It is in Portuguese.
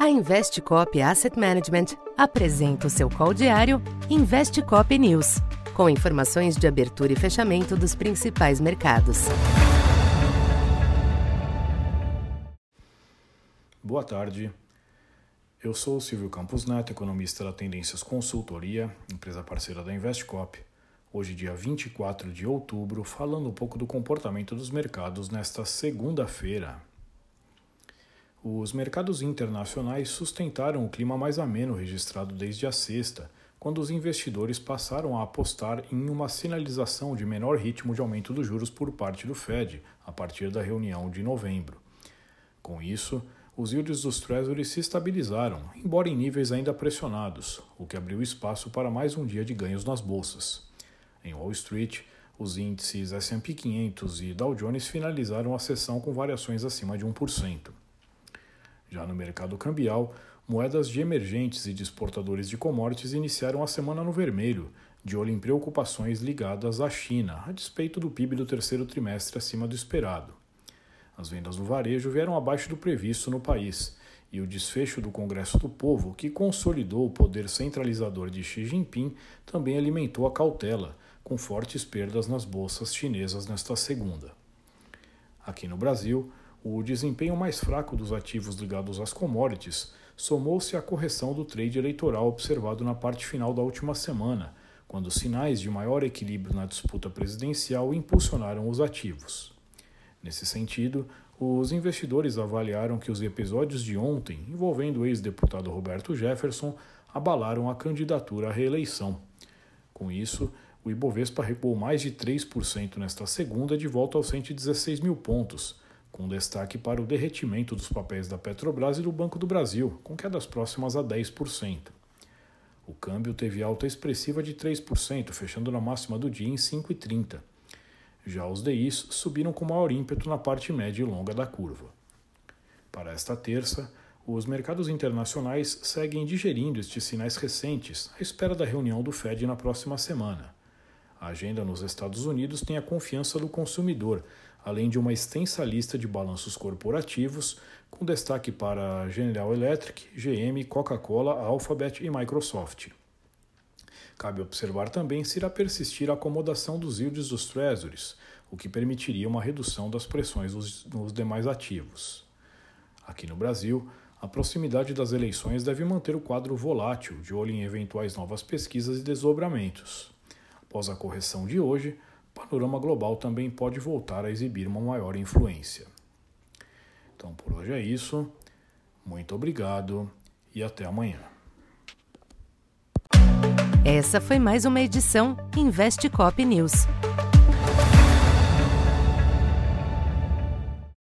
A Investcop Asset Management apresenta o seu call diário Investcop News, com informações de abertura e fechamento dos principais mercados. Boa tarde. Eu sou o Silvio Campos Neto, economista da Tendências Consultoria, empresa parceira da Investcop. Hoje, dia 24 de outubro, falando um pouco do comportamento dos mercados nesta segunda-feira, os mercados internacionais sustentaram o clima mais ameno registrado desde a sexta, quando os investidores passaram a apostar em uma sinalização de menor ritmo de aumento dos juros por parte do Fed a partir da reunião de novembro. Com isso, os yields dos Treasuries se estabilizaram, embora em níveis ainda pressionados, o que abriu espaço para mais um dia de ganhos nas bolsas. Em Wall Street, os índices S&P 500 e Dow Jones finalizaram a sessão com variações acima de 1%. Já no mercado cambial, moedas de emergentes e de exportadores de commodities iniciaram a semana no vermelho, de olho em preocupações ligadas à China, a despeito do PIB do terceiro trimestre acima do esperado. As vendas do varejo vieram abaixo do previsto no país, e o desfecho do Congresso do Povo, que consolidou o poder centralizador de Xi Jinping, também alimentou a cautela, com fortes perdas nas bolsas chinesas nesta segunda. Aqui no Brasil, o desempenho mais fraco dos ativos ligados às commodities somou-se à correção do trade eleitoral observado na parte final da última semana, quando sinais de maior equilíbrio na disputa presidencial impulsionaram os ativos. Nesse sentido, os investidores avaliaram que os episódios de ontem, envolvendo o ex-deputado Roberto Jefferson, abalaram a candidatura à reeleição. Com isso, o Ibovespa recuou mais de 3% nesta segunda, de volta aos 116 mil pontos, com destaque para o derretimento dos papéis da Petrobras e do Banco do Brasil, com quedas próximas a 10%. O câmbio teve alta expressiva de 3%, fechando na máxima do dia em 5,30. Já os DIs subiram com maior ímpeto na parte média e longa da curva. Para esta terça, os mercados internacionais seguem digerindo estes sinais recentes à espera da reunião do Fed na próxima semana. A agenda nos Estados Unidos tem a confiança do consumidor, além de uma extensa lista de balanços corporativos, com destaque para General Electric, GM, Coca-Cola, Alphabet e Microsoft. Cabe observar também se irá persistir a acomodação dos yields dos treasuries, o que permitiria uma redução das pressões nos demais ativos. Aqui no Brasil, a proximidade das eleições deve manter o quadro volátil, de olho em eventuais novas pesquisas e desdobramentos. Após a correção de hoje, panorama global também pode voltar a exibir uma maior influência. Então por hoje é isso. Muito obrigado e até amanhã. Essa foi mais uma edição Investe Cop News.